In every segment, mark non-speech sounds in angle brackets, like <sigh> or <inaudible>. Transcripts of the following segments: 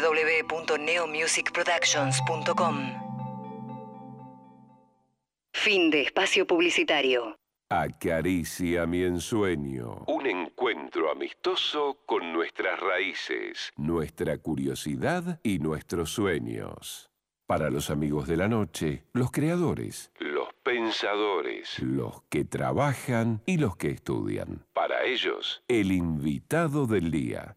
www.neomusicproductions.com. Fin de espacio publicitario. Acaricia mi ensueño. Un encuentro amistoso con nuestras raíces, nuestra curiosidad y nuestros sueños. Para los amigos de la noche, los creadores, los pensadores, los que trabajan y los que estudian. Para ellos, el invitado del día.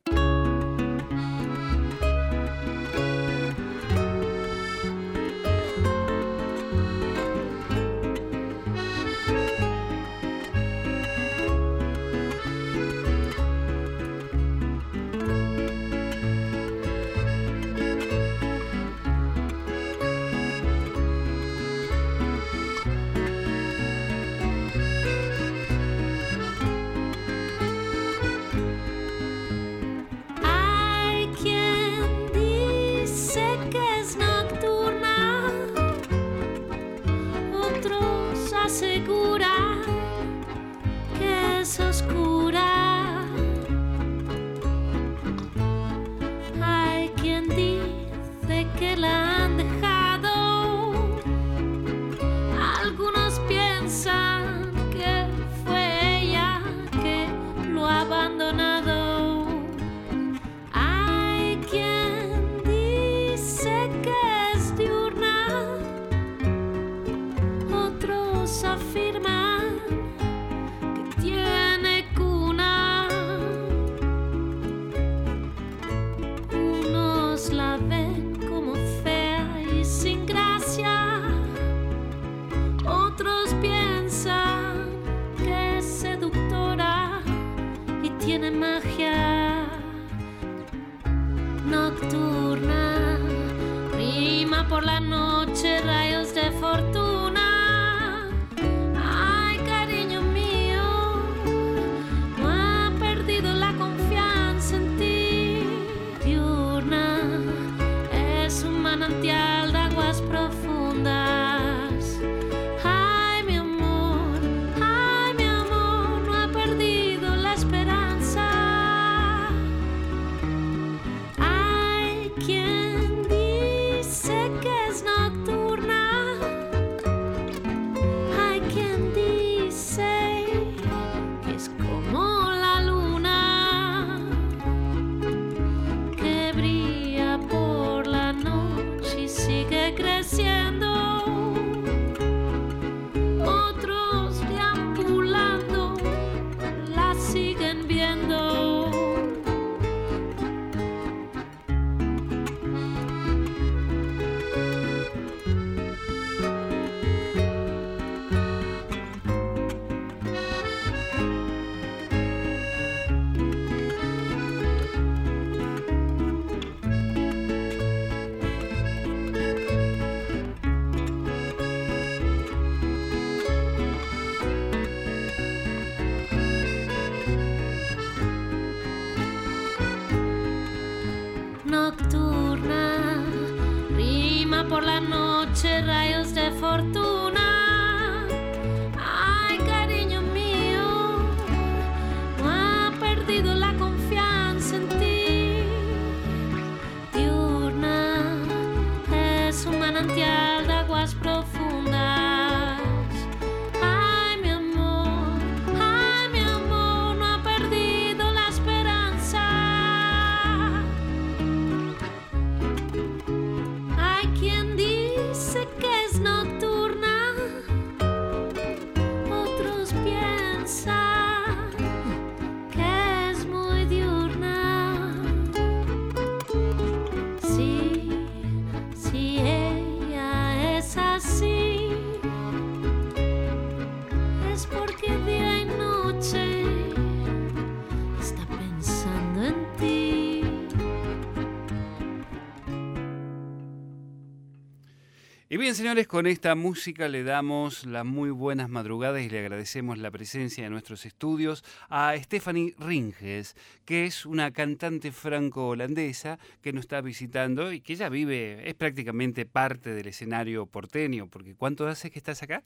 Señores, con esta música le damos las muy buenas madrugadas y le agradecemos la presencia de nuestros estudios a Stephanie Ringes, que es una cantante franco-holandesa que nos está visitando y que ya vive, es prácticamente parte del escenario porteño, porque ¿cuánto hace que estás acá?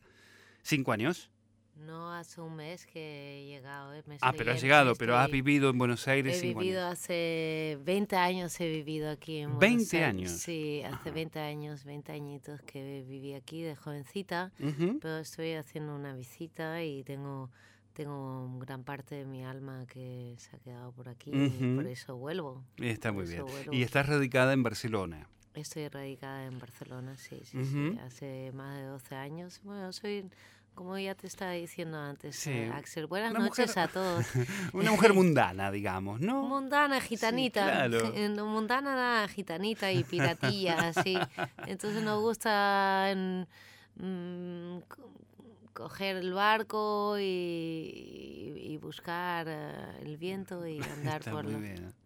¿Cinco años? No hace un mes que he llegado. eh, me Ah, estoy pero has llegado, pero has estoy- vivido en Buenos Aires He cinco vivido años. hace 20 años, he vivido aquí en Buenos 20 Aires. años. Sí, hace Ajá. 20 años, 20 añitos que viví aquí de jovencita, Ujú. pero estoy haciendo una visita y tengo, tengo gran parte de mi alma que se ha quedado por aquí y por eso vuelvo. Está muy bien. vuelvo. Y estás radicada en Barcelona. Estoy radicada en Barcelona, sí, sí, Ujú. sí, hace más de 12 años. Bueno, soy, como ya te estaba diciendo antes, Sí, eh, Axel, buenas una noches mujer- a todos. <laughs> Una mujer mundana, digamos, ¿no? Mundana, gitanita. claro. <laughs> eh, no, Mundana, nada, gitanita y piratilla, <laughs> así. Entonces nos gusta en, mm, co- coger el barco y, y buscar eh, el viento y andar por, lo-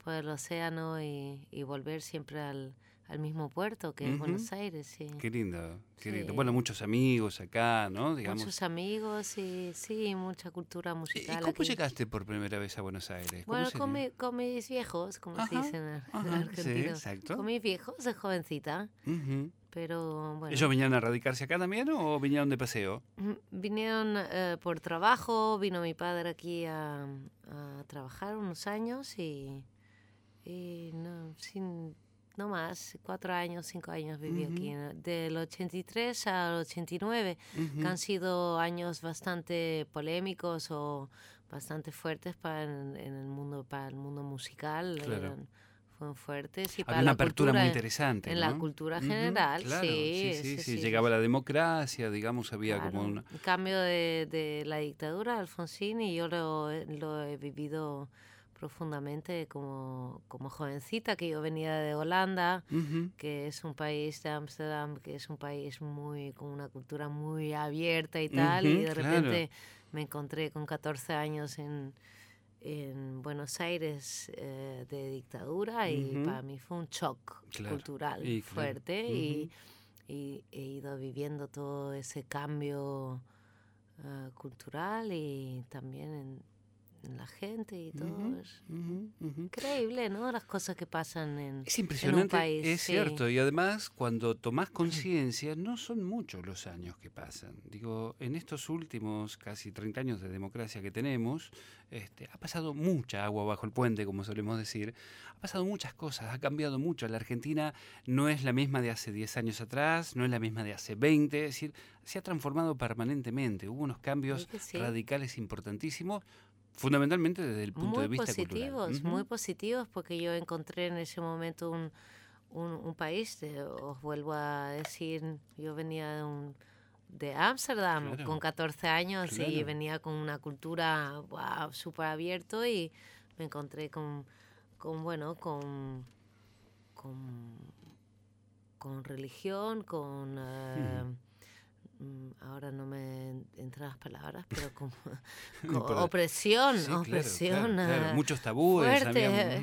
por el océano y, y volver siempre al, al mismo puerto que es Ujú. Buenos Aires. Sí. Qué lindo, qué lindo. Sí. Bueno, muchos amigos acá, ¿no? Digamos. Muchos amigos y sí, mucha cultura ¿Y- ¿Y musical. cómo aquí. llegaste por primera vez a Buenos Aires? ¿Cómo Bueno, se- con, mi- con mis viejos, como se Ajá, dice en, ajá, sí, exacto. Con mis viejos de jovencita, Ujú. pero bueno. ¿Ellos vinieron a radicarse acá también o vinieron de paseo? mm, Vinieron eh, por trabajo, vino mi padre aquí a, a trabajar unos años y, y no, sin, no más, cuatro años, cinco años viví aquí. Ujú. ¿no? Del 83 al 89, Ujú. que han sido años bastante polémicos o bastante fuertes para en, en el mundo para el mundo musical Claro. eran- fueron fuertes y Había para una la apertura cultura muy en- interesante. en la ¿no? cultura Ujú, general, claro, sí, sí, sí, sí, sí, sí, Llegaba la democracia, digamos, había como Claro, una... un cambio de, de la dictadura Alfonsín y yo lo, lo he vivido profundamente como, como jovencita, que yo venía de Holanda, que es un país de Ámsterdam, que es un país muy con una cultura muy abierta y tal, y de claro. repente me encontré con 14 años en, en Buenos Aires eh, de dictadura y Ujú. para mí fue un shock Claro, cultural y fuerte y, y he ido viviendo todo ese cambio eh, cultural y también en, en la gente y todo. Ujú, Es ujú, ujú. increíble, ¿no? Las cosas que pasan en, Es impresionante, país, es sí. cierto. Y además, cuando tomás conciencia, no son muchos los años que pasan. Digo, en estos últimos casi 30 años de democracia que tenemos, este, ha pasado mucha agua bajo el puente, como solemos decir. Ha pasado muchas cosas, ha cambiado mucho. La Argentina no es la misma de hace 10 años atrás, no es la misma de hace 20. Es decir, se ha transformado permanentemente. Hubo unos cambios sí. radicales importantísimos, fundamentalmente desde el punto muy de vista positivos, cultural. muy Ujú. positivos, porque yo encontré en ese momento un, un, un país, de- os vuelvo a decir, yo venía de un de Ámsterdam Claro. con 14 años y venía con una cultura wow, súper abierto y me encontré con, con bueno, con, con, con religión, con... Ahora no me entran las palabras, pero <laughs> importa. opresión, Sí, opresión. claro, claro. Muchos tabúes. fuerte,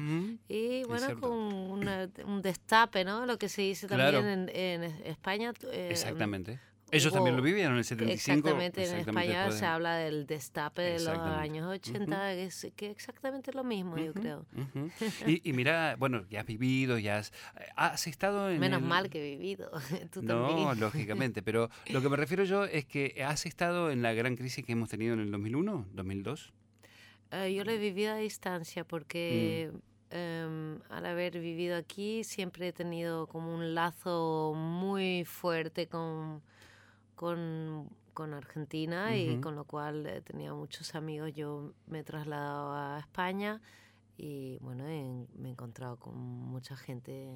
y bueno, con una- un destape, ¿no? Lo que se dice también en, en España. eh, Exactamente. Ellos también lo hubo- vivieron en el 75. Exactamente, en exactamente España después se de- habla del destape de los años 80, que es que exactamente lo mismo, yo Ujú, creo. ujú. <laughs> Y, y mira, bueno, ya has vivido, ya has, has estado en. Menos el- mal que he vivido, <laughs> tú No, también. <laughs> lógicamente, pero lo que me refiero yo es que has estado en la gran crisis que hemos tenido en el 2001, 2002. Eh, yo lo he vivido a distancia porque em, al haber vivido aquí siempre he tenido como un lazo muy fuerte con, con, con Argentina y con lo cual eh, tenía muchos amigos. Yo me he trasladado a España y bueno, me he encontrado con mucha gente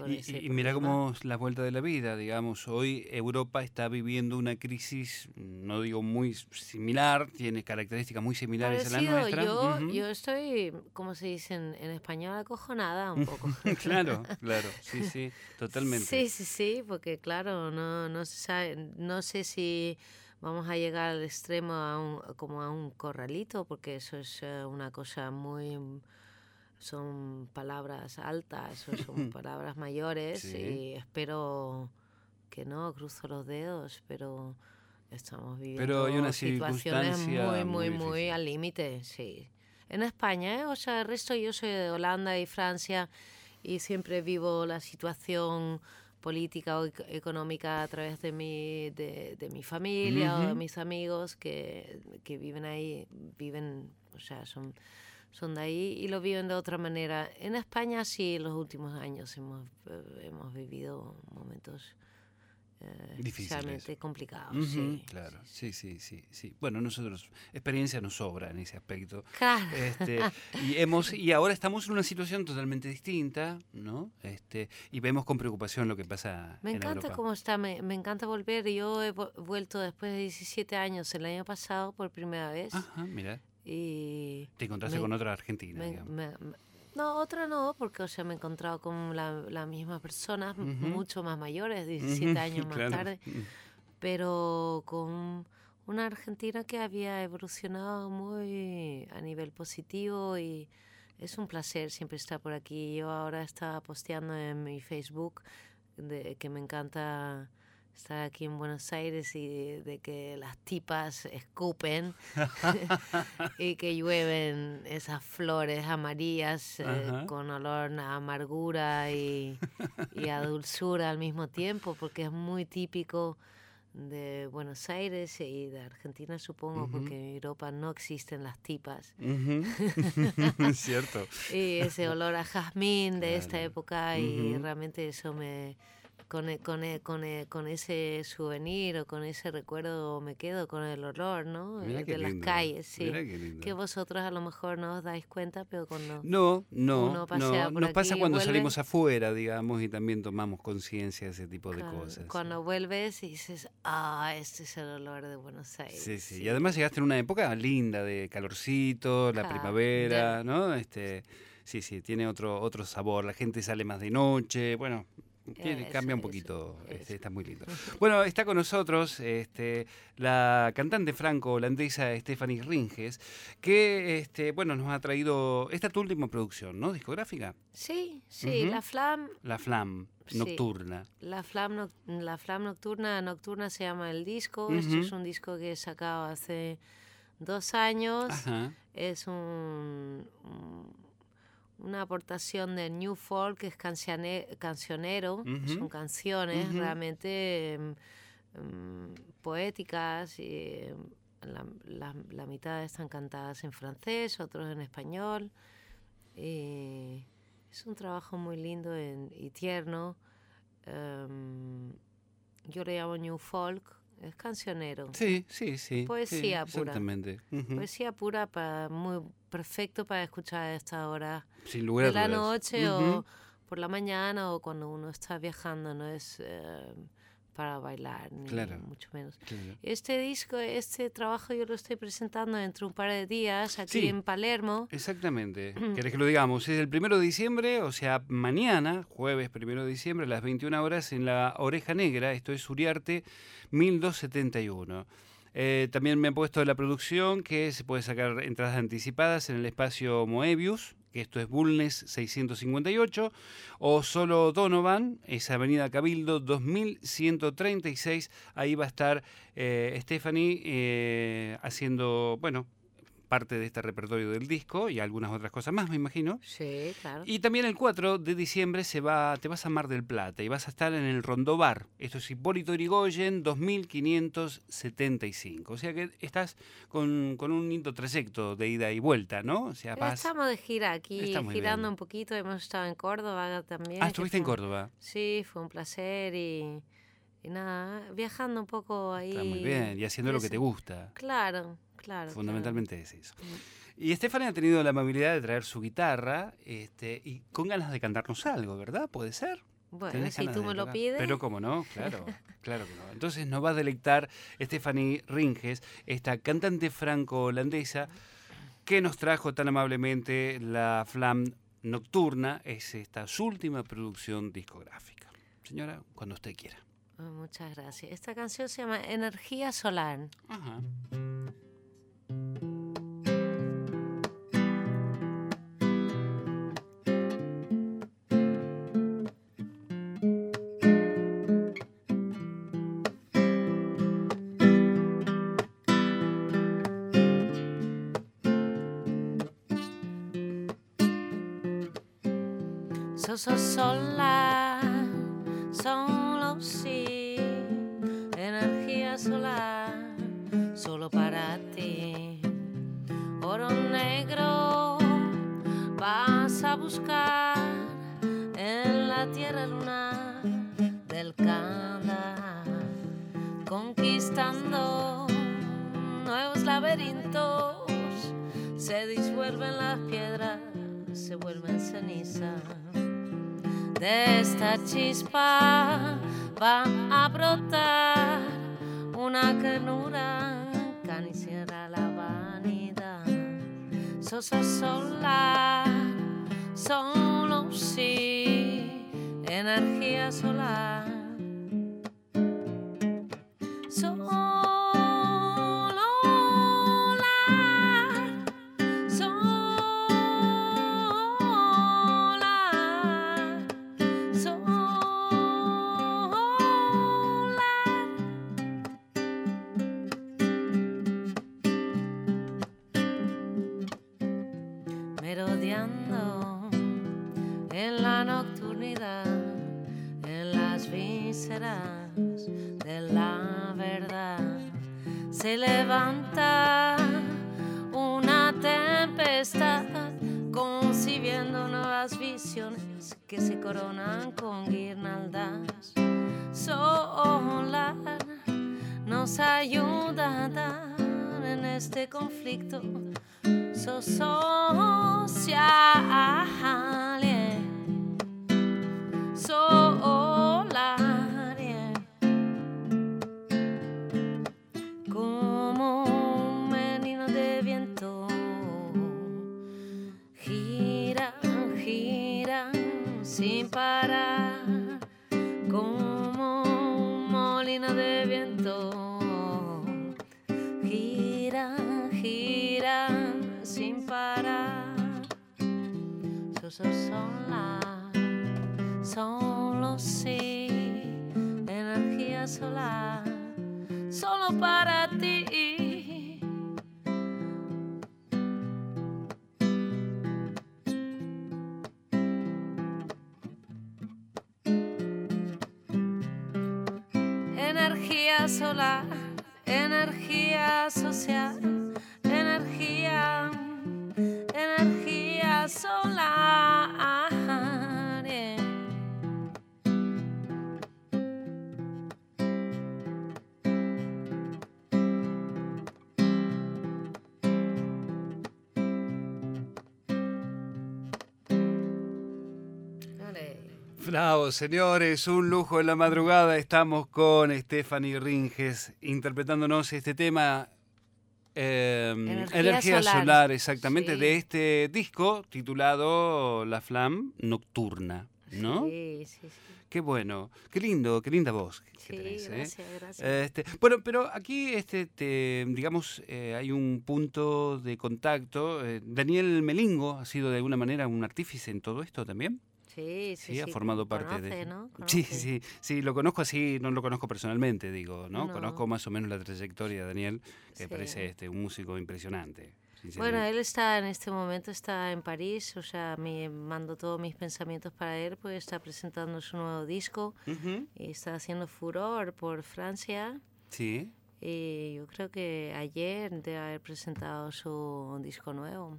con Y, ese y- y mira cómo es la vuelta de la vida, digamos, hoy Europa está viviendo una crisis, no digo muy similar, tiene características muy similares a la Parecido, nuestra. yo, yo estoy, como se dice en, en español, acojonada un poco. <laughs> claro, claro, sí, sí, totalmente. Sí, sí, sí, porque claro, no, no se sabe, no sé si vamos a llegar al extremo a un, como a un corralito, porque eso es eh, una cosa muy son palabras altas o son <laughs> palabras mayores Sí. y espero que no, cruzo los dedos, pero estamos viviendo Pero hay una situaciones muy, muy muy, muy al límite, sí. En España, ¿eh? o sea, el resto yo soy de Holanda y Francia y siempre vivo la situación política o ec- económica a través de mi, de, de mi familia o de mis amigos que, que viven ahí, viven, o sea, son, son de ahí y lo viven de otra manera. En España sí, en los últimos años hemos, eh, hemos vivido momentos eh, Difíciles. especialmente complicados. Ujú, sí, claro, sí, sí, sí, sí. Bueno, nosotros, experiencia nos sobra en ese aspecto. Claro. Este, <laughs> y hemos y ahora estamos en una situación totalmente distinta, ¿no? Este, y vemos con preocupación lo que pasa Me en encanta Europa. cómo está, me, me encanta volver. Yo he vu- vuelto después de 17 años el año pasado por primera vez. Ajá, mira, Y te encontraste me- con otra argentina, me- me- no, otra no, porque o sea, me he encontrado con la, la misma persona, m- Ujú. mucho más mayores, 17 Ujú, <laughs> años más claro. tarde, pero con una Argentina que había evolucionado muy a nivel positivo y es un placer siempre estar por aquí. Yo ahora estaba posteando en mi Facebook de que me encanta estar aquí en Buenos Aires y de, de que las tipas escupen <laughs> y que llueven esas flores amarillas eh, con olor a amargura y, y a dulzura al mismo tiempo, porque es muy típico de Buenos Aires y de Argentina, supongo, porque en Europa no existen las tipas. Ujú. <laughs> Cierto. <laughs> Y ese olor a jazmín de esta época y realmente eso me... Con, e- con, e- con, e- con ese souvenir o con ese recuerdo me quedo con el olor, ¿no? Eh, de las lindo, calles, sí. qué. Que vosotros a lo mejor no os dais cuenta, pero cuando... No, no, Uno pasea no. por Nos pasa cuando salimos afuera, digamos, y también tomamos conciencia de ese tipo de cosas. Cuando vuelves y dices, ah, este es el olor de Buenos Aires. Sí, sí. Y además llegaste en una época linda de calorcito, la primavera, ya. ¿no? Este, sí, sí, tiene otro otro sabor. La gente sale más de noche, bueno, tiene- Eso, cambia un poquito. este, está muy lindo. Bueno, está con nosotros este, la cantante franco-holandesa Stephanie Ringes, que este, bueno, nos ha traído. Esta es tu última producción, ¿no? Discográfica. Sí, sí, la flam, La Flam Sí. Nocturna. la flam, la flam nocturna, nocturna se llama el disco. Esto Ujú. es un disco que he sacado hace dos años. Ajá. Es un, un- una aportación de New Folk, que es cancione- cancionero, Ujú. son canciones Ujú. realmente em, em, poéticas y em, la, la- la mitad están cantadas en francés, otros en español. Y es un trabajo muy lindo en- y tierno. Em, yo le llamo New Folk, es cancionero. Sí, sí, sí. Poesía sí, pura. Exactamente. Ujú. Poesía pura, para, muy perfecto para escuchar a esta hora Sin lugar de la noche o por la mañana o cuando uno está viajando, no es eh, para bailar, ni Claro. mucho menos. Claro. Este disco, este trabajo yo lo estoy presentando dentro de un par de días aquí Sí. en Palermo. Exactamente. <clears throat> ¿Querés que lo digamos? Es el primero de diciembre, o sea, mañana, jueves primero de diciembre, a las 21 horas, en la Oreja Negra, esto es Uriarte 1271. Eh, también me han puesto la producción que se puede sacar entradas anticipadas en el espacio Moebius, que esto es Bulnes 658, o solo Donovan, es Avenida Cabildo 2136. Ahí va a estar eh, Stephanie eh, haciendo, bueno, parte de este repertorio del disco y algunas otras cosas más, me imagino. Sí, claro. Y también el 4 de diciembre se va, te vas a Mar del Plata y vas a estar en el Rondó Bar. Esto es Hipólito Yrigoyen 2575. O sea que estás con, con un lindo trayecto de ida y vuelta, ¿no? O sea, vas... Estamos de gira aquí, girando bien. un poquito. Hemos estado en Córdoba también. Ah, estuviste en Córdoba. Sí, fue un placer y, y nada, viajando un poco ahí. Está muy bien. Y haciendo lo que te gusta. Claro, claro. Fundamentalmente es eso. Y Estefania ha tenido la amabilidad de traer su guitarra este, y con ganas de cantarnos algo, ¿verdad? ¿Puede ser? Bueno, ¿Tenés si tú me lo pides. Pero cómo no, claro, <laughs> claro que no. Entonces nos va a deleitar Stephanie Ringes, esta cantante franco-holandesa que nos trajo tan amablemente la Flam Nocturna, es esta su última producción discográfica. Señora, cuando usted quiera. Muchas gracias. Esta canción se llama Energía Solar. Ajá. Så så sola, luna del Canda, conquistando nuevos laberintos, se disuelven las piedras, se vuelven ceniza. De esta chispa va a brotar una canura caniciera la vanidad. Sosa solar, solo sí, energía solar. conflicto. Sou só Señores, un lujo en la madrugada. Estamos con Stephanie Ringes interpretándonos este tema em, Energía, solar. exactamente, de este disco titulado La Flamme Nocturna, ¿no? Sí, sí, sí. Qué bueno, qué lindo, qué linda voz que sí, tenés, ¿eh? gracias, gracias. Este, bueno, pero aquí, este, te, digamos, eh, hay un punto de contacto. Eh, Daniel Melingo ha sido de alguna manera un artífice en todo esto también. Sí, sí, sí. ha formado parte de. ¿no? <laughs> Sí, sí, sí, lo conozco así, no lo conozco personalmente, digo, ¿no? Conozco más o menos la trayectoria de Daniel, que parece este, un músico impresionante. Bueno, él está en este momento, está en París, o sea, me mando todos mis pensamientos para él, pues está presentando su nuevo disco y está haciendo furor por Francia. Sí. Y yo creo que ayer debe haber presentado su disco nuevo.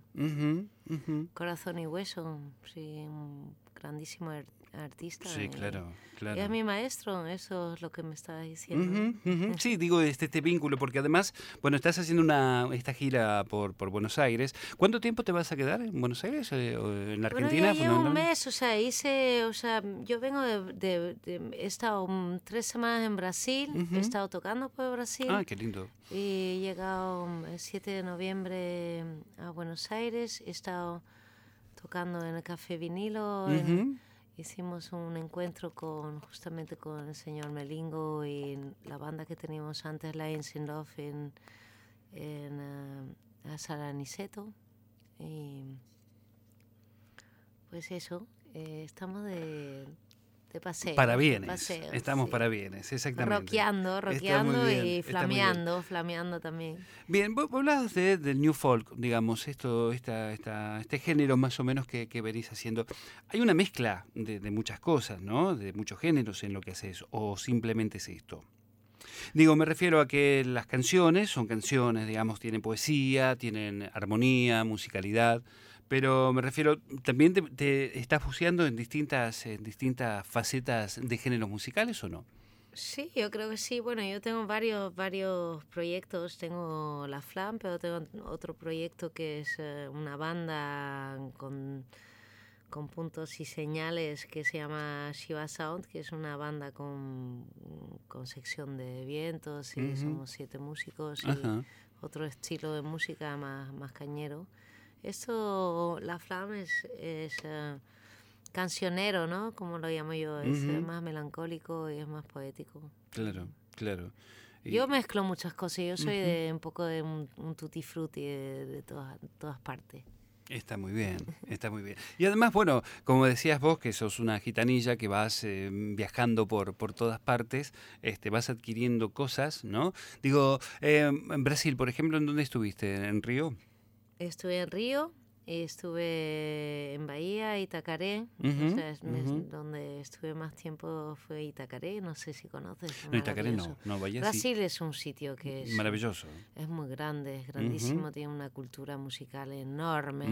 Corazón y Hueso, sí, un grandísimo artista. Sí, claro, claro. Y es mi maestro, eso es lo que me estaba diciendo. Sí, digo este, este vínculo, porque además, bueno, estás haciendo una, esta gira por, por Buenos Aires. ¿Cuánto tiempo te vas a quedar en Buenos Aires eh, o en la Argentina? Bueno, un mes, o sea, hice, o sea, yo vengo de, he estado tres semanas en Brasil, he estado tocando por Brasil. Ah, qué lindo. Y he llegado el 7 de noviembre a Buenos Aires, he estado tocando en el Café Vinilo. hicimos un encuentro con justamente con el señor Melingo y la banda que teníamos antes, la in Love, en, en uh, Sala Niceto. Y pues eso, eh, estamos de, de paseo. Para bienes. Estamos para bienes, exactamente. Roqueando, roqueando y flameando, flameando también. Bien, vos, hablabas de, del New Folk, digamos, esto, esta, esta, este género más o menos que, que venís haciendo. Hay una mezcla de, de, muchas cosas, ¿no? De muchos géneros en lo que haces, o simplemente es esto. Digo, me refiero a que las canciones son canciones, digamos, tienen poesía, tienen armonía, musicalidad, Pero me refiero, ¿también te, te estás buceando en distintas, en distintas facetas de géneros musicales o no? Sí, yo creo que sí. Bueno, yo tengo varios, varios proyectos. Tengo La Flam, pero tengo otro proyecto que es eh, una banda con, con puntos y señales que se llama Shiva Sound, que es una banda con, con sección de vientos y somos siete músicos y Ajá. otro estilo de música más, más cañero. Esto, La Flam es, es eh, cancionero, ¿no? Como lo llamo yo, es eh, más melancólico y es más poético. Claro, claro. Y- Yo mezclo muchas cosas, yo soy de un poco de un, un tutti frutti de, de todas, todas partes. Está muy bien, está muy bien. Y además, bueno, como decías vos, que sos una gitanilla que vas eh, viajando por, por todas partes, este, vas adquiriendo cosas, ¿no? Digo, eh, en Brasil, por ejemplo, ¿en dónde estuviste? ¿En Río? Estuve en Río, estuve en Bahía, Itacaré, o sea, es- donde estuve más tiempo fue Itacaré, no sé si conoces. es No, Itacaré no, no, Bahía sí. Brasil es un sitio que es, Maravilloso. es muy grande, es grandísimo, tiene una cultura musical enorme.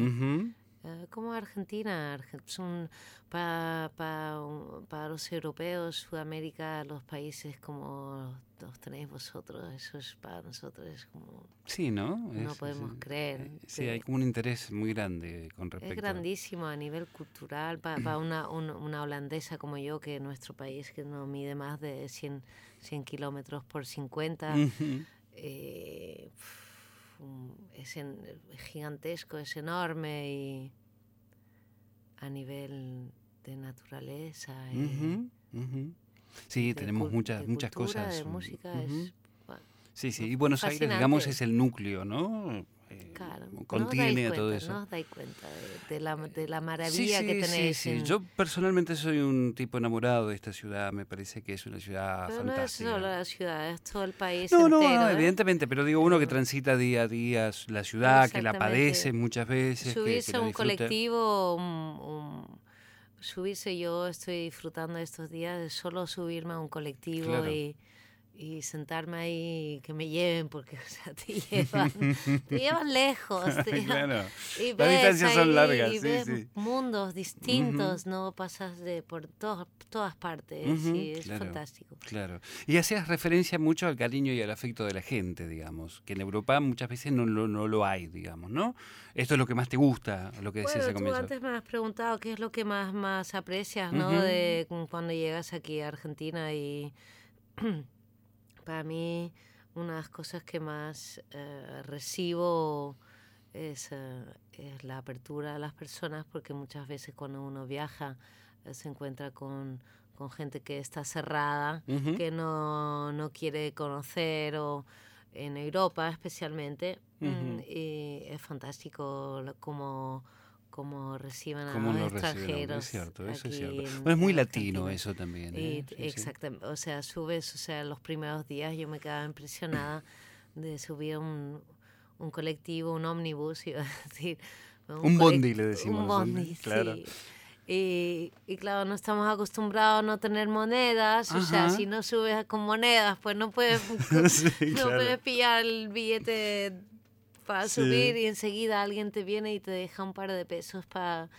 Eh, como Argentina, Arge- son pa- pa- para los europeos, Sudamérica, los países como los tenéis vosotros, eso es para nosotros es como Sí, ¿no? no Es- podemos es- creer. eh, Sí, que hay como un interés muy grande con respecto es grandísimo a nivel cultural para una, un- una holandesa como yo, que nuestro país que no mide más de 100, 100 kilómetros por 50, Ujú. eh, pf, es, en- es gigantesco, es enorme y a nivel de naturaleza y. Sí, tenemos muchas, muchas cosas. de música, es bueno, Sí, sí, y Buenos Aires, digamos, es el núcleo, ¿no? Eh, claro. no os contiene dais a todo cuenta, eso. No os dais cuenta de, de la, de la maravilla que sí, sí, tenéis. sí. en- Yo personalmente soy un tipo enamorado de esta ciudad, me parece que es una ciudad Pero no es fantástica. solo la ciudad, es todo el país no, no, entero. no, ¿eh? evidentemente, pero digo, uno que transita día a día la ciudad, que la padece muchas veces, que, que subirse a un colectivo, un- un- subirse yo estoy disfrutando estos días de solo subirme a un colectivo Claro. y, y sentarme ahí y que me lleven porque <laughs> o sea, te <laughs> llevan, te llevan lejos. te <laughs> llevan- claro. y Las ves distancias son ahí, largas, y ves sí. mundos distintos, no pasas de por to- todas partes Ujú, y es claro. fantástico. Claro. Y hacías referencia mucho al cariño y al afecto de la gente, digamos, que en Europa muchas veces no, lo- no lo hay, digamos, ¿no? Esto es lo que más te gusta, lo que decías Bueno, al tú antes me has preguntado qué es lo que más, más aprecias, ¿no? Ujú. De cu- cuando llegas aquí a Argentina y <clears throat> para mí una de las cosas que más eh, recibo es, eh, es la apertura a las personas porque muchas veces cuando uno viaja eh, se encuentra con, con gente que está cerrada, que no, no quiere conocer o en Europa especialmente mm, y es fantástico como como reciben a ¿Cómo los lo reciben? a uno? extranjeros Es cierto, eso es cierto. en- Bueno, es muy latino Argentina. eso también. Y ¿eh? Sí, sí. exactamente, o sea, subes, o sea, los primeros días yo me quedaba impresionada de subir un, un colectivo, un ómnibus, <laughs> iba a decir. Un colec- bondi, le decimos Un bondi, claro. sí. Y, y claro, no estamos acostumbrados a no tener monedas, o sea, Ajá. si no subes con monedas, pues no puedes, <laughs> Sí, no claro. puedes pillar el billete para Sí. subir y enseguida alguien te viene y te deja un par de pesos para...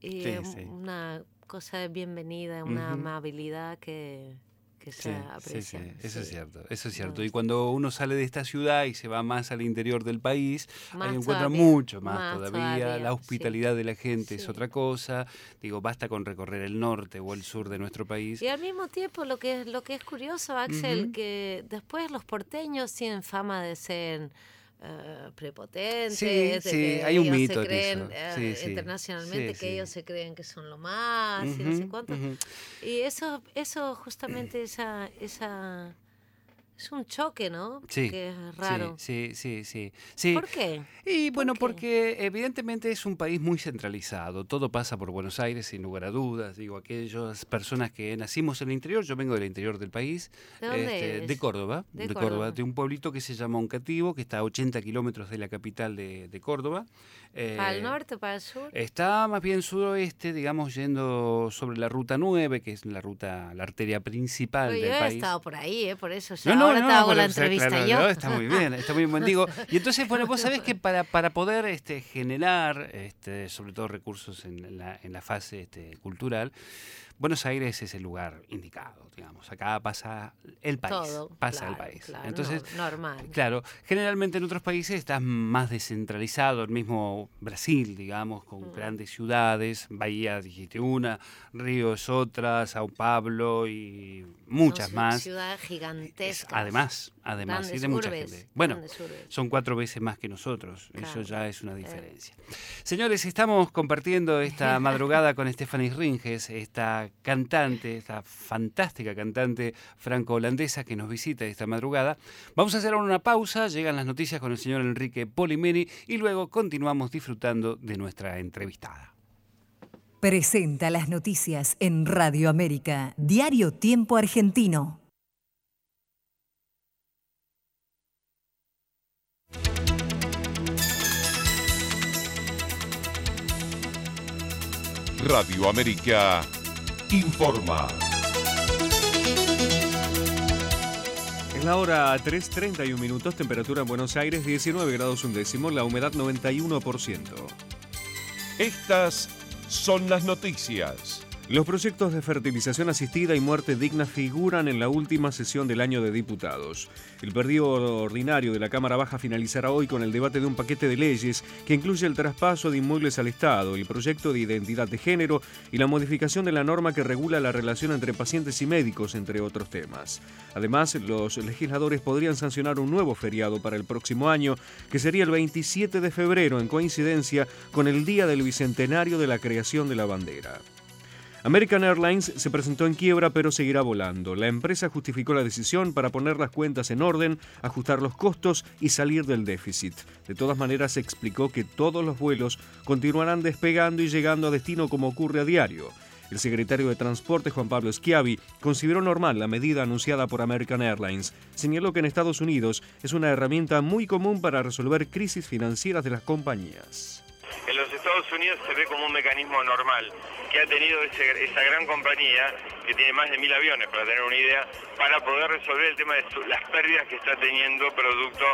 Y Sí, una cosa de bienvenida, una Ujú. amabilidad que, que se aprecia. sí, eso es cierto, eso es cierto. Y cuando uno sale de esta ciudad y se va más al interior del país, Más ahí encuentra todavía, mucho más, más todavía. todavía, La hospitalidad de la gente es otra cosa. Digo, basta con recorrer el norte o el sur de nuestro país. Y al mismo tiempo, lo que, lo que es curioso, Axel, Ujú. que después los porteños tienen fama de ser eh, prepotentes, Sí, sí, que hay un ellos mito se en creen eh, Sí, internacionalmente, que ellos se creen que son lo más y no sé Ujú, cuánto. ujú. Y eso, eso justamente, esa, esa, es un choque, ¿no? Sí, Que es raro. Sí, sí, sí. ¿Por qué? Y bueno, qué? porque evidentemente es un país muy centralizado. Todo pasa por Buenos Aires, sin lugar a dudas. Digo, aquellas personas que nacimos en el interior, yo vengo del interior del país, ¿De dónde este, eres? de Córdoba, De de, Córdoba. Córdoba. de un pueblito que se llama Oncativo, que está a 80 kilómetros de la capital de, de Córdoba. ¿Para el Eh, norte, para el sur? Está más bien suroeste, digamos, yendo sobre la ruta 9, que es la ruta, la arteria principal Pero del yo he país. estado por ahí, ¿eh? por eso. No, no, ahora te hago la entrevista yo. Está muy bien, está muy bien. Digo, y entonces, bueno, vos sabés que para, para poder este, generar, este, sobre todo recursos en la, en la fase este, cultural, Buenos Aires es el lugar indicado, digamos. Acá pasa el país. pasa el país. Entonces, normal. Claro, generalmente en otros países estás más descentralizado, el mismo Brasil, digamos, con mm. grandes ciudades, Bahía dijiste una, Río es otra, Sao Paulo y muchas son más. Ciudades gigantescas. Además, además, y de mucha gente. Bueno, son cuatro veces más que nosotros, eso ya es una diferencia. Señores, estamos compartiendo esta <laughs> madrugada con Stephanie Ringes, esta cantante, esta fantástica cantante franco-holandesa que nos visita esta madrugada. Vamos a hacer ahora una pausa, llegan las noticias con el señor Enrique Polimeni y luego continuamos disfrutando de nuestra entrevistada. Presenta las noticias en Radio América, Diario Tiempo Argentino. Radio América informa. En la hora 3.31 minutos, temperatura en Buenos Aires 19 grados un décimo, la humedad 91%. Estas son las noticias. Los proyectos de fertilización asistida y muerte digna figuran en la última sesión del año de diputados. El periodo ordinario de la Cámara Baja finalizará hoy con el debate de un paquete de leyes que incluye el traspaso de inmuebles al Estado, el proyecto de identidad de género y la modificación de la norma que regula la relación entre pacientes y médicos, entre otros temas. Además, los legisladores podrían sancionar un nuevo feriado para el próximo año, que sería el 27 de febrero, en coincidencia con el día del bicentenario de la creación de la bandera. American Airlines se presentó en quiebra pero seguirá volando. La empresa justificó la decisión para poner las cuentas en orden, ajustar los costos y salir del déficit. De todas maneras, se explicó que todos los vuelos continuarán despegando y llegando a destino como ocurre a diario. El secretario de Transporte, Juan Pablo Schiavi, consideró normal la medida anunciada por American Airlines. Señaló que en Estados Unidos es una herramienta muy común para resolver crisis financieras de las compañías. En los Estados Unidos se ve como un mecanismo normal que ha tenido esa gran compañía, que tiene más de mil aviones, para tener una idea, para poder resolver el tema de las pérdidas que está teniendo producto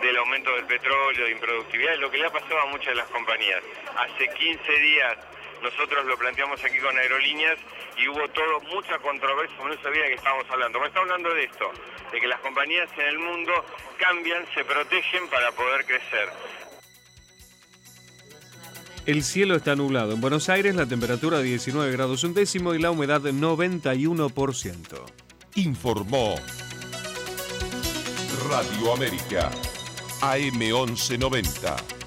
del aumento del petróleo, de improductividad, lo que le ha pasado a muchas de las compañías. Hace 15 días nosotros lo planteamos aquí con aerolíneas y hubo todo, mucha controversia, no sabía de qué estábamos hablando. Me está hablando de esto, de que las compañías en el mundo cambian, se protegen para poder crecer. El cielo está nublado. En Buenos Aires la temperatura 19 grados un décimo y la humedad 91%. Informó Radio América, AM1190.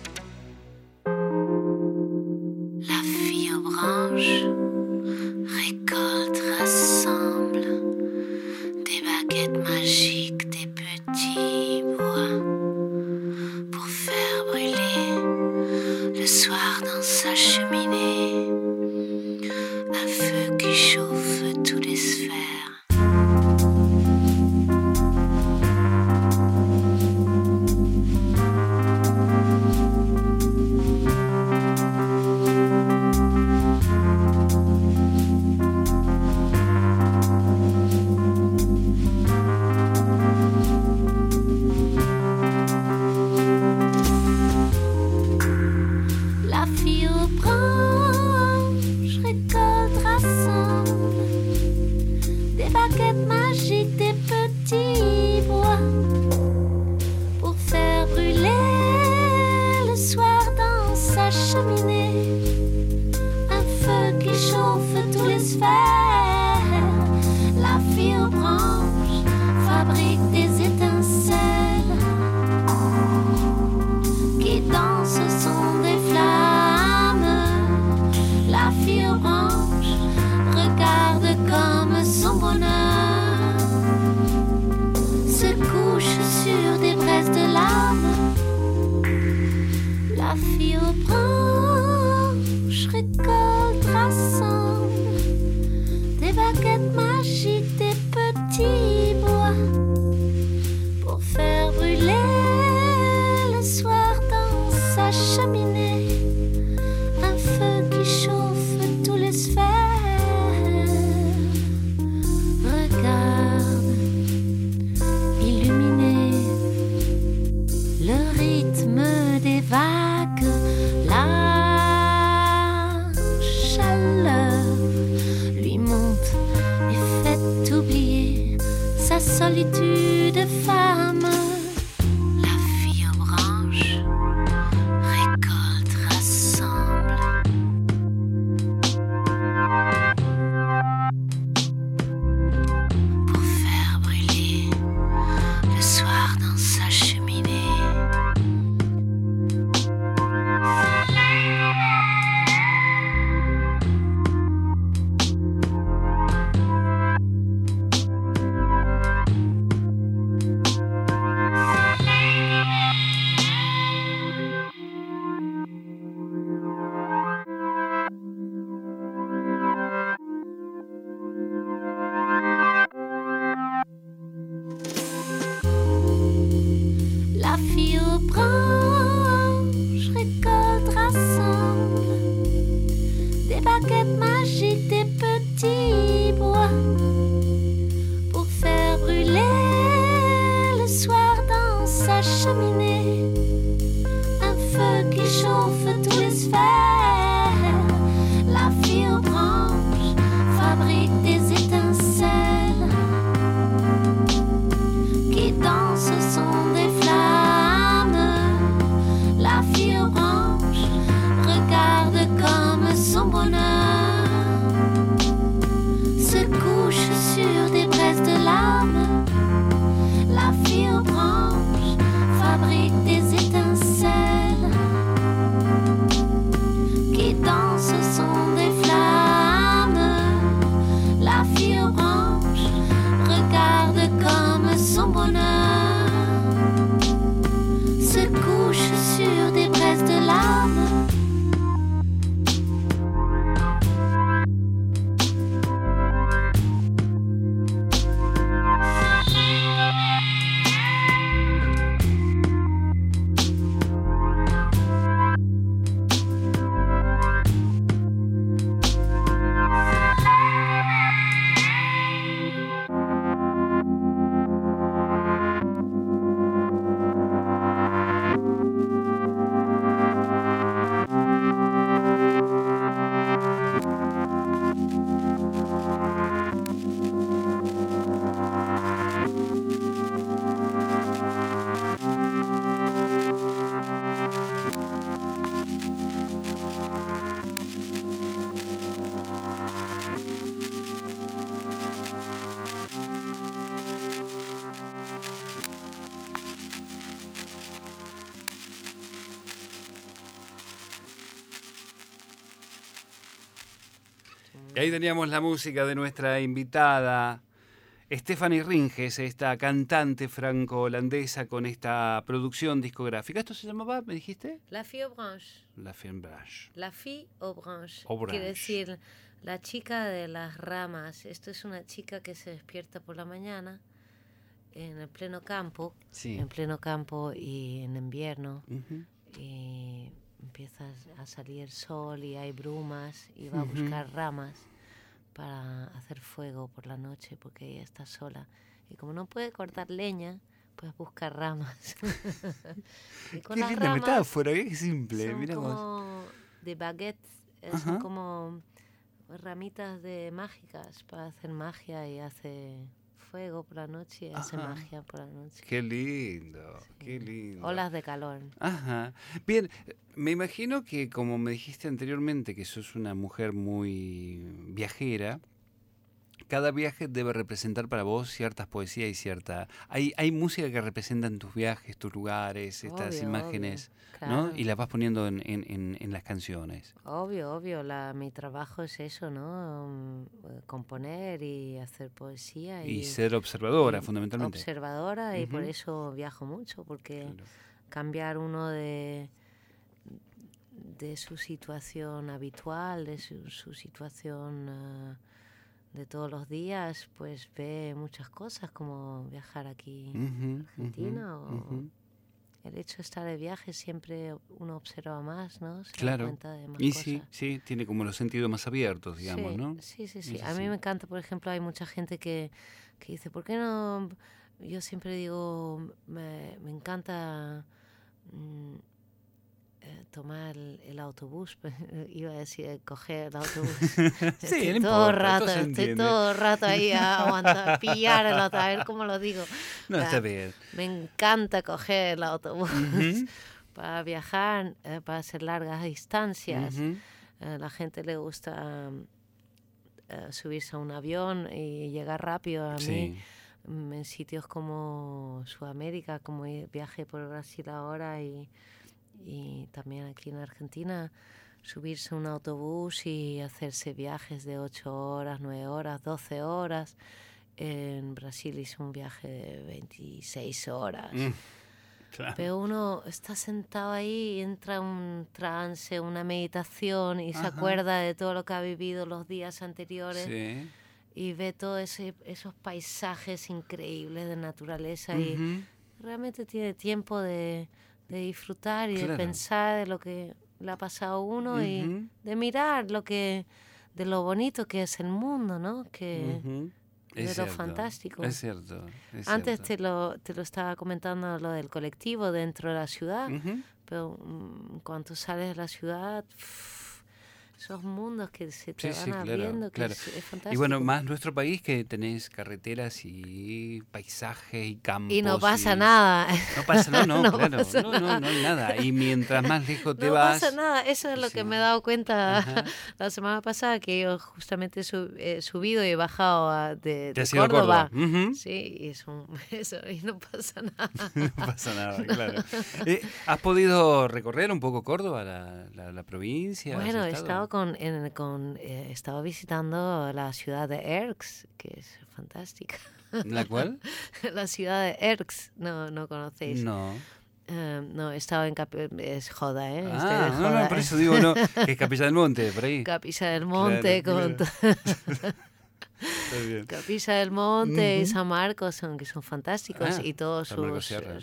Y ahí teníamos la música de nuestra invitada Stephanie Ringes, esta cantante franco-holandesa con esta producción discográfica. ¿Esto se llamaba, me dijiste? La fille aux branches. La Fiembranche. La fille aux branches. Aux Quiere branches. decir la chica de las ramas. Esto es una chica que se despierta por la mañana en el pleno campo, Sí. en pleno campo y en invierno. Y empieza a salir el sol y hay brumas y va a buscar ramas para hacer fuego por la noche porque ella está sola y como no puede cortar leña pues busca ramas <laughs> y con Qué las linda ramas metáfora, qué simple. son vos. como de baguettes eh, son como ramitas de mágicas para hacer magia y hace fuego por la noche y hace Ajá. magia por la noche Qué lindo, qué lindo. olas de calor Ajá. Bien, me imagino que como me dijiste anteriormente que sos una mujer muy viajera, cada viaje debe representar para vos ciertas poesías y cierta... Hay, hay música que representan tus viajes, tus lugares, estas Obvio, imágenes, obvio, ¿no? Y las vas poniendo en, en- en- en las canciones. Obvio, obvio, la, mi trabajo es eso, ¿no? Mm, Componer y hacer poesía. Y, Y, ser observadora, y fundamentalmente. Observadora y por eso viajo mucho, porque Claro. cambiar uno de, de su situación habitual, de su, su situación ah, de todos los días, pues ve muchas cosas como viajar aquí a ujú, Argentina o el hecho de estar de viaje siempre uno observa más, ¿no? Se da Claro. cuenta de más Y cosas. sí, sí, tiene como los sentidos más abiertos, digamos, sí, ¿no? Sí, sí, sí. Eso A mí sí. me encanta, por ejemplo, hay mucha gente que, que dice, ¿por qué no? Yo siempre digo, me, me encanta mm, tomar el, autobús, <laughs> iba a decir eh, coger el autobús. <laughs> Sí, estoy no todo importa, el rato, estoy entiende. todo el rato ahí a aguantar, <laughs> pillar el autobús, a ver cómo lo digo. No, Ah, está bien. Me encanta coger el autobús Ujú. para viajar, eh, para hacer largas distancias. Ujú. A la gente le gusta eh, subirse a un avión y llegar rápido. A mí, Sí. mm, en sitios como Sudamérica, como viaje por Brasil ahora y, y también aquí en Argentina, subirse a un autobús y hacerse viajes de 8 horas, 9 horas, 12 horas. En Brasil hice un viaje de 26 horas. Mm, claro. Pero uno está sentado ahí y entra en un trance, una meditación y se Ajá. acuerda de todo lo que ha vivido los días anteriores Sí. y ve todos esos paisajes increíbles de naturaleza y Ujú. realmente tiene tiempo de, de disfrutar y Claro. de pensar de lo que le ha pasado a uno y de mirar lo que de lo bonito que es el mundo, ¿no? Que de Es lo cierto, fantástico. Es cierto. es antes cierto. te lo, te lo estaba comentando lo del colectivo dentro de la ciudad. Ujú. Pero mm, cuando sales de la ciudad, esos mundos que se te Sí, van sí, claro, abriendo, que claro. es, es fantástico. Y bueno, más nuestro país que tenés carreteras y paisajes y campos. Y no pasa y- nada. No pasa nada, <laughs> no, No claro. pasa no, no, no hay nada. Y mientras más lejos te no vas. pasa nada, eso es lo sí. que me he dado cuenta Ajá. <laughs> la semana pasada, que yo justamente he subido y he bajado a- de, de Córdoba. Córdoba. Ujú. Sí, y es un- <laughs> eso, y no pasa nada. No pasa nada, claro. Eh, ¿Has podido recorrer un poco Córdoba, la, la, la provincia? ¿Has Bueno, he estado? Estado, con, en- con, eh, he estado visitando la ciudad de Erx, que es fantástica. ¿La cual? <laughs> la ciudad de Erx, no, no conocéis. No. Eh, no, he estado en Capi- es joda, ¿eh? Estoy de Ah, no, joda, no, por ¿eh? eso digo, no, que es Capilla del <laughs> Monte, por ahí. Capilla del Monte, Claro, con claro. <laughs> Capilla del Monte y Ujú. San Marcos, son, que son fantásticos, Ah, y todos San Marcos sus, Sierra.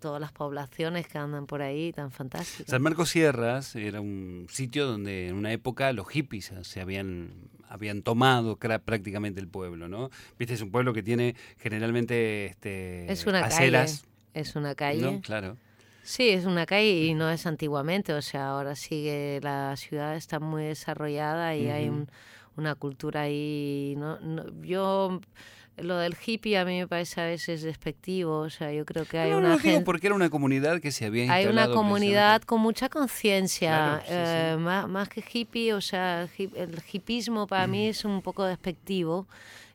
Todas las poblaciones que andan por ahí, tan fantásticas. San Marcos Sierras era un sitio donde en una época los hippies se habían, habían tomado prácticamente el pueblo, ¿no? Viste, es un pueblo que tiene generalmente este, es una aceras. calle. Es una calle. ¿no? Claro. Sí, es una calle y no es antiguamente, o sea, ahora sigue, la ciudad está muy desarrollada y hay un- una cultura ahí, no, no- yo, lo del hippie a mí me parece a veces despectivo, o sea, yo creo que hay no, no una digo porque era una comunidad que se había Hay una instalado comunidad con mucha conciencia, Claro, sí, sí. eh, Más, más que hippie, o sea, el hip- el hipismo para mí es un poco despectivo.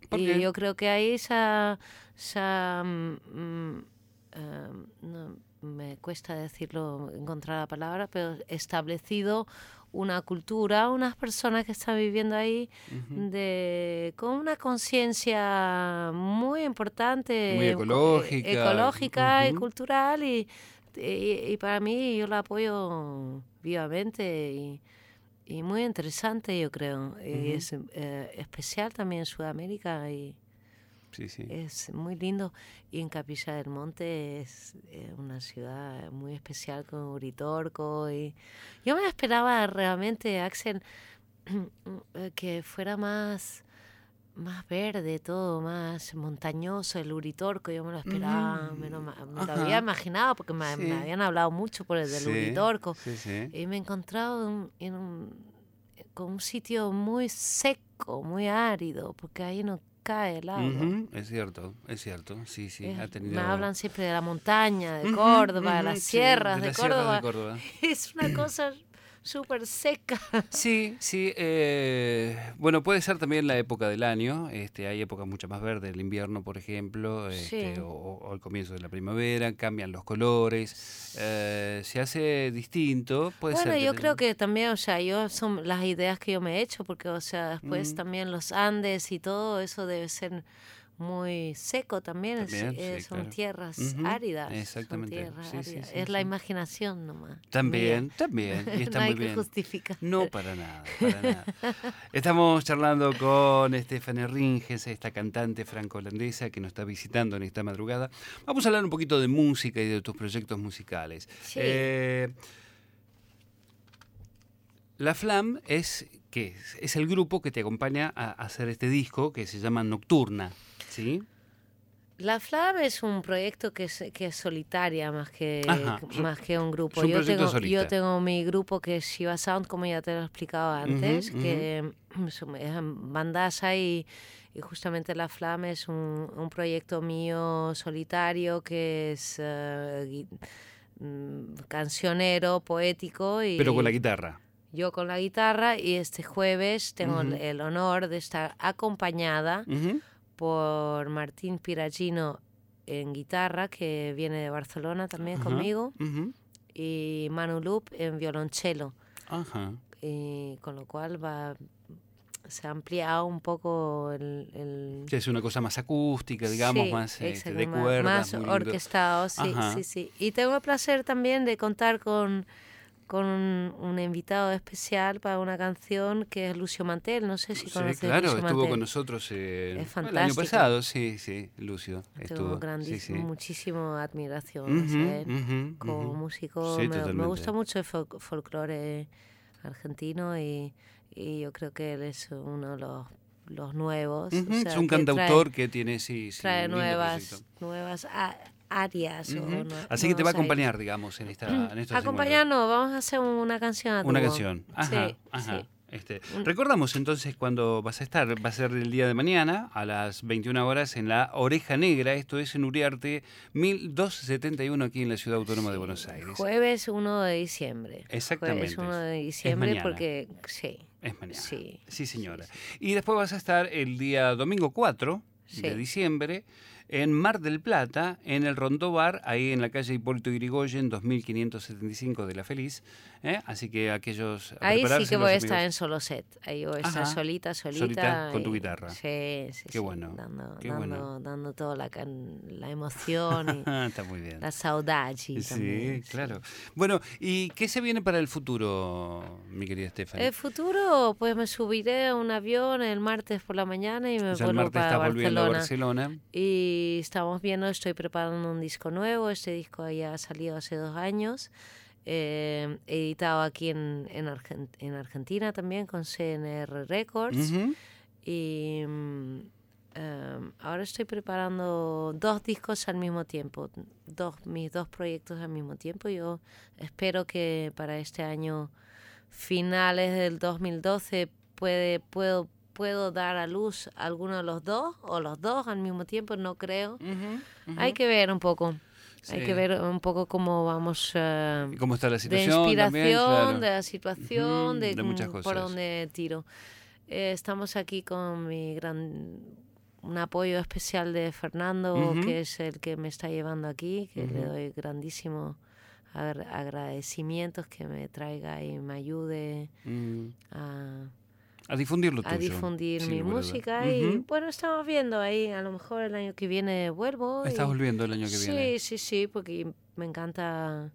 ¿Por y qué? yo creo que hay esa... esa mm, mm, eh, no, me cuesta decirlo, encontrar la palabra, pero establecido una cultura, unas personas que están viviendo ahí de con una conciencia muy importante, Muy eh, ecológica. ecológica y cultural y, y, y para mí yo la apoyo vivamente y, y muy interesante yo creo. Y Ujú. es eh, especial también en Sudamérica y Sí, sí. es muy lindo. Y en Capilla del Monte es eh, una ciudad muy especial con Uritorco. Y yo me esperaba realmente, Axel, <clears throat> eh, que fuera más, más verde todo, más montañoso el Uritorco. Yo me lo esperaba, me lo, ma- me lo Ajá. había imaginado porque me, me Sí. habían hablado mucho por el del Uritorco. Y me he encontrado en, en un, con un sitio muy seco, muy árido, porque ahí no cae el agua. Es cierto, es cierto. Sí, sí. Eh, ha tenido... Me hablan siempre de la montaña, de Córdoba, de las sí, sierras de, las sierras Córdoba. de Córdoba. <laughs> Es una <clears throat> cosa súper seca. <laughs> Sí, sí. eh, bueno, puede ser también la época del año. Este, hay épocas mucho más verdes, el invierno, por ejemplo, este, Sí. o, o el comienzo de la primavera, cambian los colores, eh, se hace distinto. Puede bueno, ser yo creo que también, o sea, yo son las ideas que yo me he hecho, porque, o sea, después Mm. también los Andes y todo eso debe ser muy seco también, es- También, sí, son claro. tierras áridas. exactamente, tierras sí, sí, áridas. sí, es la imaginación nomás. También, también. Y <laughs> está no hay muy que bien. justificar. No, para nada, para nada. Estamos charlando con Stephanie Ringes, esta cantante franco-holandesa que nos está visitando en esta madrugada. Vamos a hablar un poquito de música y de tus proyectos musicales. Sí. Eh, la Flam es, ¿qué es? Es el grupo que te acompaña a hacer este disco que se llama Nocturna, ¿sí? La Flam es un proyecto que es, que es solitaria más que, Ajá, más que un grupo. un yo, tengo, solista. yo tengo mi grupo que es Shiva Sound, como ya te lo he explicado antes, que <clears throat> es bandaza y, y justamente La Flam es un, un proyecto mío solitario que es eh, mm, cancionero, poético. Y, Pero con la guitarra. yo con la guitarra y este jueves tengo el- honor de estar acompañada. Por Martín Piragino en guitarra, que viene de Barcelona también conmigo, y Manu Loop en violonchelo, Ajá. y con lo cual va se ha ampliado un poco el... el- es una cosa más acústica, digamos, Sí, más este, exacto, de más- cuerdas. orquestado, sí, Ajá. sí, sí. Y tengo el placer también de contar con, con un, un invitado especial para una canción que es Lucio Mantel. No sé si Sí, conoces claro, Lucio estuvo Mantel. con nosotros eh, Es el año pasado, sí, sí, Lucio estuvo. grandísimo, sí, sí. muchísimo admiración él. ujú, Como músico me, gusta mucho el fol- folclore argentino y, y yo creo que él es uno de los, los nuevos. o Ujú, sea, es un que trae- cantautor que tiene, sí, sí, trae lindo nuevas, proyecto. Nuevas a- arias. o Así que te va a acompañar, digamos, en esta en estos Acompañarnos, vamos a hacer una canción. a. Una canción. Ajá, Sí, ajá. sí. Este, Un- recordamos entonces cuándo vas a estar. Va a ser el día de mañana a las 21 horas en la Oreja Negra. Esto es en Uriarte, 1271 aquí en la Ciudad Autónoma de Buenos Aires. Jueves 1 de diciembre. Exactamente. Jueves 1 de diciembre porque sí. Es mañana. Sí, Sí, señora. sí, Y después vas a estar el día domingo 4 de diciembre en Mar del Plata, en el Rondó Bar, ahí en la calle Hipólito Yrigoyen, 2575 de La Feliz. ¿Eh? Así que aquellos. a Ahí sí que voy a estar en solo set. Ahí voy a estar Ajá. solita, solita. Solita, con tu y- guitarra. Sí, sí. Qué sí, bueno, Dando, qué dando, bueno. dando toda la, la emoción y Ah, <laughs> Está muy bien. la saudade Sí, también. sí. claro. Bueno, ¿y qué se viene para el futuro, mi querida Stephanie? El futuro, pues me subiré a un avión el martes por la mañana y me Ya el vuelvo martes para volviendo Barcelona. a Barcelona. Y estamos viendo, estoy preparando un disco nuevo. Este disco ya ha salido hace dos años. Eh, editado aquí en, en, Argen- en Argentina también con CNR Records. Y mm, em, ahora estoy preparando dos discos al mismo tiempo, dos, mis dos proyectos al mismo tiempo. Yo espero que para este año, finales del 2012, puede, puedo, puedo dar a luz alguno de los dos o los dos al mismo tiempo, no creo. Hay que ver un poco. Hay Sí. que ver un poco cómo vamos ¿Y ¿Cómo está la de situación? inspiración, también? Claro. de la situación, Ujú, de, de muchas mm, cosas. por dónde tiro. Eh, estamos aquí con mi gran un apoyo especial de Fernando, Ujú. que es el que me está llevando aquí, que le Ujú. doy grandísimo agra- agradecimientos que me traiga y me ayude Mm, a, A difundir lo a tuyo. difundir sin mi lugar a dudas. música. Y bueno, estamos viendo ahí, a lo mejor el año que viene vuelvo. Estás y- volviendo el año que sí, viene. sí, sí, porque me encanta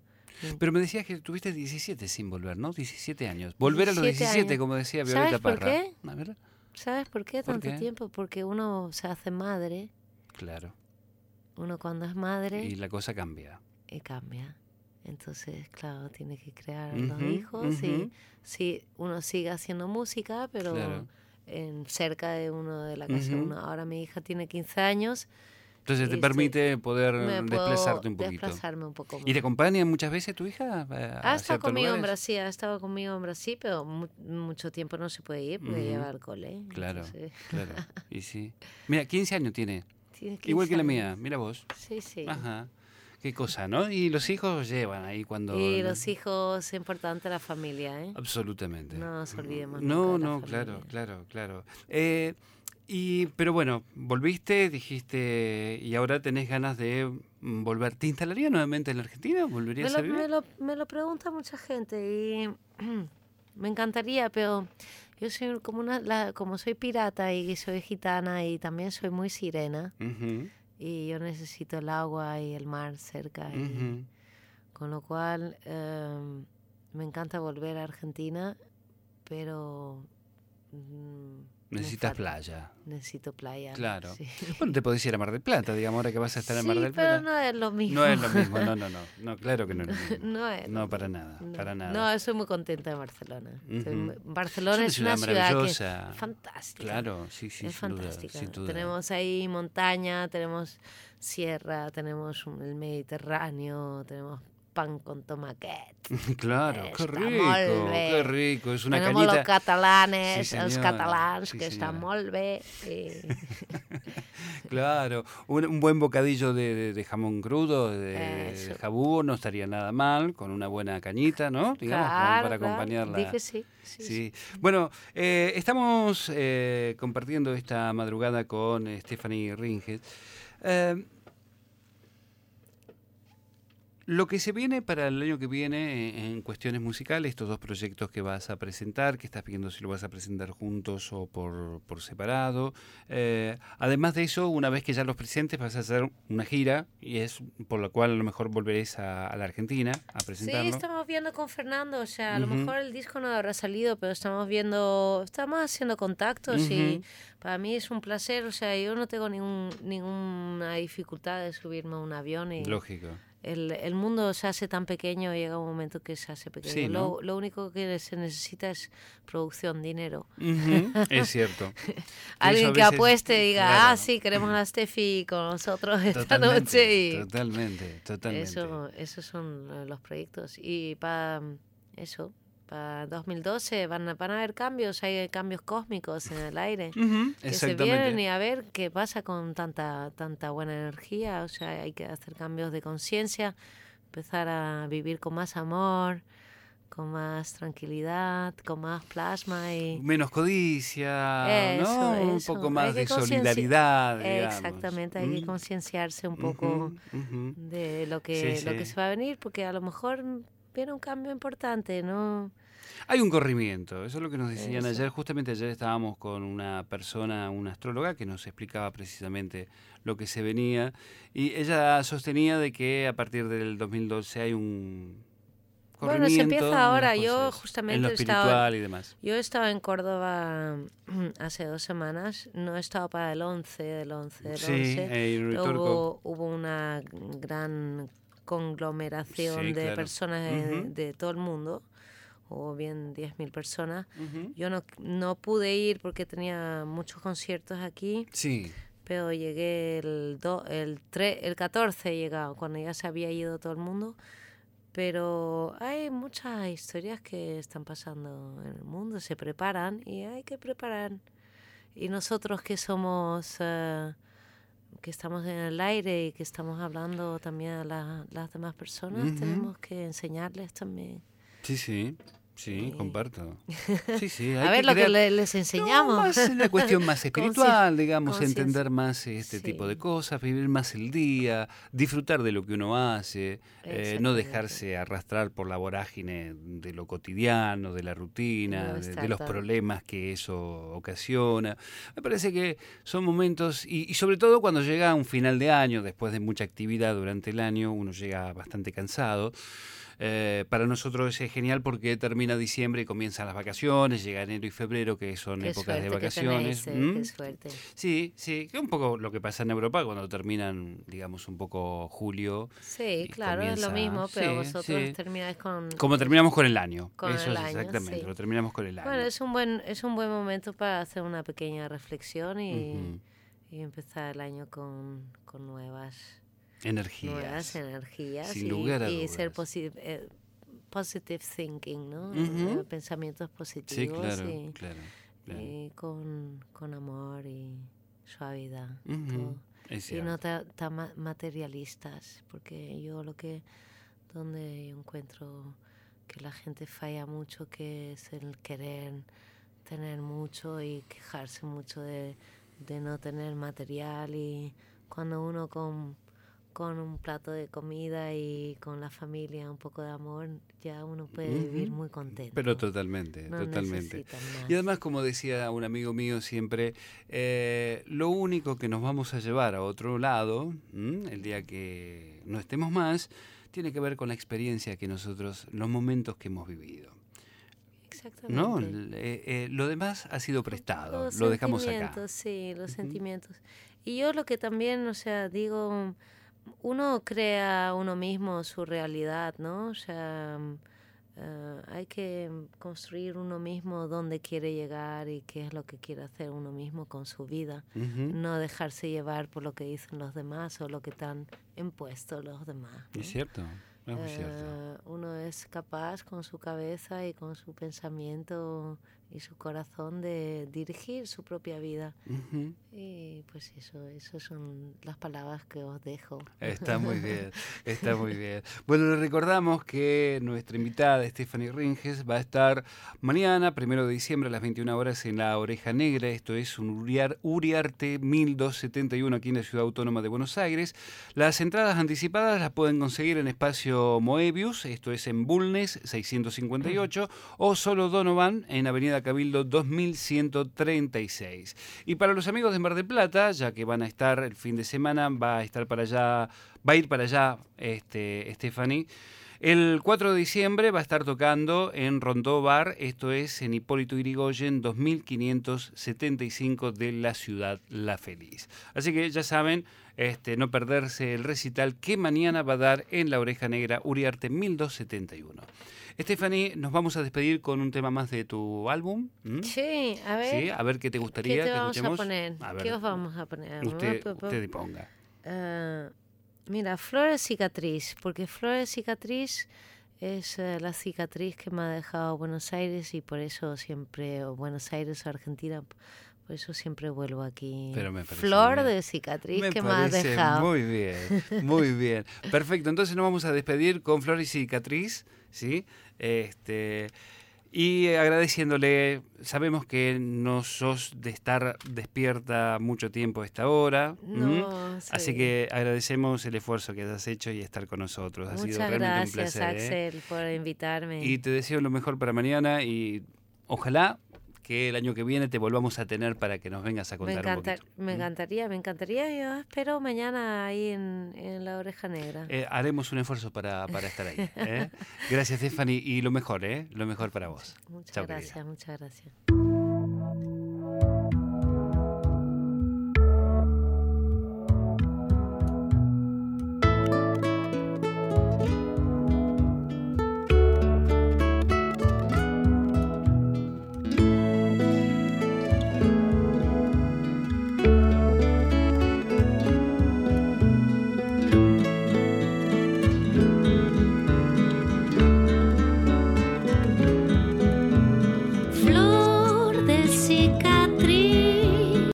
Pero me decías que tuviste 17 sin volver, ¿no? 17 años. Volver a los 17 17, años. como decía ¿Sabes Violeta por Parra. qué? A ver, ¿Sabes por qué ¿Por tanto qué? tiempo? Porque uno se hace madre, claro. uno cuando es madre Y la cosa cambia. y cambia. Entonces, claro, tiene que crear los Ujú, hijos y ujú. sí, uno sigue haciendo música, pero Claro. en, cerca de uno de la casa. de Ujú. uno. Ahora mi hija tiene 15 años. Entonces te y permite poder desplazarte un poquito. desplazarme un poco más. ¿Y te acompaña muchas veces tu hija? a- a Ha estado conmigo en? Brasil, ha estado conmigo en Brasil, pero mu- mucho tiempo no se puede ir porque lleva alcohol, ¿eh? Claro, Entonces, claro. <laughs> Y sí. Mira, 15 años tiene. tiene Igual 15 que la años. mía. Mira vos. Sí, sí. Ajá. Qué cosa, ¿no? Y los hijos llevan ahí cuando... Y los hijos, es importante la familia, ¿eh? Absolutamente. No nos olvidemos No, nunca de la no, claro, claro, claro. Eh, y, pero bueno, volviste, dijiste, y ahora tenés ganas de mm, volver. ¿Te instalaría nuevamente en la Argentina? Me ¿Volverías lo, a vivir? me, lo, me lo pregunta mucha gente y <clears throat> me encantaría, pero yo soy como una, la- como soy pirata y soy gitana y también soy muy sirena Ujú, y yo necesito el agua y el mar cerca y con lo cual em, me encanta volver a Argentina, pero mm, Necesitas playa. Necesito playa. Claro. sí. <laughs> Bueno, te podés ir a Mar del Plata, digamos, ahora que vas a estar en Mar Sí, del pero Plata. no es lo mismo. No es lo mismo, no, no, no. <laughs> No, claro que no es lo mismo. No es No, para nada, No. para nada. No, estoy muy contenta de Barcelona. Ujú. muy- Barcelona Es una una ciudad ciudad que es fantástica. Claro, sí, sí, es sin duda, fantástica. sin duda. Tenemos ahí montaña, tenemos sierra, tenemos el Mediterráneo, tenemos pan con tomaquet. <laughs> Claro, qué Está rico, qué rico. Es una tenemos los catalanes, Sí, los señora, catalans, sí, que molt bé. eh, Claro, un, un buen bocadillo de, de- de jamón crudo, de, de jabú, no estaría nada mal, con una buena cañita, ¿no? <laughs> Digamos, claro, para acompañarla. Dije sí. sí, sí. Sí. Bueno, eh, estamos eh, compartiendo esta madrugada con eh, Stephanie Ringes. Eh, lo que se viene para el año que viene eh, en cuestiones musicales, estos dos proyectos que vas a presentar, que estás viendo si lo vas a presentar juntos o por, por separado. Eh, además de eso, una vez que ya los presentes, vas a hacer una gira y es por la cual a lo mejor volveréis a, a la Argentina a Sí, presentarlo. estamos viendo con Fernando, o sea, a lo mejor el disco no habrá salido, pero estamos viendo, estamos haciendo contactos y para mí es un placer, o sea, yo no tengo ningún, ninguna dificultad de subirme a un avión y Lógico. El, el mundo se hace tan pequeño, llega un momento que se hace pequeño. Sí, ¿no? lo, lo único que se necesita es producción, dinero. <laughs> Es cierto. <laughs> Alguien que apueste y diga, claro. ah, sí, queremos a Steffi con nosotros esta Totalmente, noche. Y <laughs> totalmente, totalmente. eso, esos son eh, los proyectos. Y para eso, para 2012 van a, van a haber cambios, hay cambios cósmicos en el aire. Ujú, Que se vienen y exactamente. a ver qué pasa con tanta, tanta buena energía. O sea, hay que hacer cambios de conciencia, empezar a vivir con más amor, con más tranquilidad, con más plasma y... Menos codicia, Eso, ¿no? Un eso. poco Hay más que de solidaridad, digamos. Exactamente, hay que Mm, concienciarse un poco ujú. de lo que, Sí, lo que sí. se va a venir, porque a lo mejor viene un cambio importante, ¿no? Hay un corrimiento, eso es lo que nos decían Eso. ayer. Justamente ayer estábamos con una persona, una astróloga, que nos explicaba precisamente lo que se venía. Y ella sostenía de que a partir del 2012 hay un Bueno, se empieza ahora. Yo justamente En lo estaba- espiritual y demás. Yo estaba en Córdoba <clears throat> hace dos semanas, no he estado para el 11 del 11 del Sí, 11. eh, pero Turco. hubo, hubo una gran conglomeración Sí, de claro. personas de, todo el mundo, hubo bien 10.000 personas. Yo no, no pude ir porque tenía muchos conciertos aquí, Sí, pero llegué el, do- el, tre- el 14, he llegado, cuando ya se había ido todo el mundo. Pero hay muchas historias que están pasando en el mundo, se preparan y hay que preparar. Y nosotros que somos, eh, que estamos en el aire y que estamos hablando también a la- las demás personas, tenemos que enseñarles también. sí, sí. Sí, comparto. <laughs> Sí, sí. A ver lo que crear- les No, enseñamos. más una cuestión más <laughs> espiritual, digamos, entender más este tipo de cosas, vivir más el día, disfrutar de lo que uno hace, eh, no dejarse arrastrar por la vorágine de lo cotidiano, de la rutina, No de, de los problemas que eso ocasiona. Me parece que son momentos, y, y sobre todo cuando llega un final de año, después de mucha actividad durante el año, uno llega bastante cansado. Eh, para nosotros es genial porque termina diciembre y comienzan las vacaciones, llega enero y febrero, que son Qué épocas de suerte que vacaciones. tenéis, ¿Mm? qué suerte. Sí, sí, que es un poco lo que pasa en Europa cuando terminan, digamos, un poco julio. Sí, claro, es lo comienza- mismo, pero sí, vosotros sí. termináis con... Como terminamos con el año. Con Eso el es año, exactamente, sí. lo terminamos con el año. Bueno, es un buen es un buen momento para hacer una pequeña reflexión y, Ujú. y empezar el año con, con nuevas Energías. nuevas energías sin y, lugar a y ser dudas. posi- eh, positive thinking, ¿no? Eh, Pensamientos Sí, positivos claro, y, claro. claro. y con, con amor y suavidad. Y no ta- tan ma- materialistas, porque yo lo que donde yo encuentro que la gente falla mucho que es el querer tener mucho y quejarse mucho de, de no tener material y cuando uno con con un plato de comida y con la familia un poco de amor ya uno puede vivir muy contento Pero totalmente, no totalmente. Y además, como decía un amigo mío siempre, eh, lo único que nos vamos a llevar a otro lado, ¿m? el día que no estemos más, tiene que ver con la experiencia que nosotros, los momentos que hemos vivido. exactamente. ¿no? Eh, eh, lo demás ha sido prestado, Los lo dejamos acá. sentimientos, Sí, los sentimientos. Y yo lo que también, o sea, digo, uno crea uno mismo su realidad, ¿no? O sea, eh, hay que construir uno mismo dónde quiere llegar y qué es lo que quiere hacer uno mismo con su vida. Ujú. No dejarse llevar por lo que dicen los demás o lo que están impuestos los demás. ¿no? Es cierto, es muy cierto. Eh, uno es capaz con su cabeza y con su pensamiento y su corazón de dirigir su propia vida. Ujú. Y pues eso, esas son las palabras que os dejo. Está <laughs> muy bien, está muy bien. Bueno, le recordamos que nuestra invitada, Stephanie Ringes, va a estar mañana, primero de diciembre, a las 21 horas en La Oreja Negra. Esto es un Uriar- Uriarte 1271 aquí en la Ciudad Autónoma de Buenos Aires. Las entradas anticipadas las pueden conseguir en espacio Moebius, esto es en Bulnes 658, o solo Donovan en Avenida Cabildo 2136. Y para los amigos de Mar del Plata, ya que van a estar el fin de semana, va a estar para allá, va a ir para allá este, Stephanie. El 4 de diciembre va a estar tocando en Rondó Bar, esto es en Hipólito Irigoyen 2575 de la ciudad La Feliz. Así que ya saben, este, no perderse el recital que mañana va a dar en La Oreja Negra Uriarte 1271. Stephanie, nos vamos a despedir con un tema más de tu álbum. Sí, a ver. Sí, a ver qué te gustaría ¿Qué te que vamos a escuchemos. poner? A ver, ¿Qué os vamos a poner? Usted, usted disponga. Ah, mira, Flores Cicatriz, porque Flores Cicatriz es eh, la cicatriz que me ha dejado Buenos Aires y por eso siempre, o Buenos Aires o Argentina, por eso siempre vuelvo aquí. Pero me parece Flor bien. de cicatriz Me que me has dejado. Muy bien, muy bien. Perfecto, entonces nos vamos a despedir con Flores y Cicatriz, ¿sí? Este, y agradeciéndole, sabemos que no sos de estar despierta mucho tiempo a esta hora. Así sí. que agradecemos el esfuerzo que has hecho y estar con nosotros. Ha sido Muchas realmente un gracias, placer. ¿eh? Axel, por invitarme. Y te deseo lo mejor para mañana y ojalá que el año que viene te volvamos a tener para que nos vengas a me, contar encanta- un poquito. me encantaría, me encantaría. Yo espero mañana ahí en, en la oreja negra. Eh, haremos un esfuerzo para, para estar ahí. ¿eh? <laughs> Gracias, Stephanie, y lo mejor, ¿eh? Lo mejor para vos. Muchas querida. gracias, muchas gracias.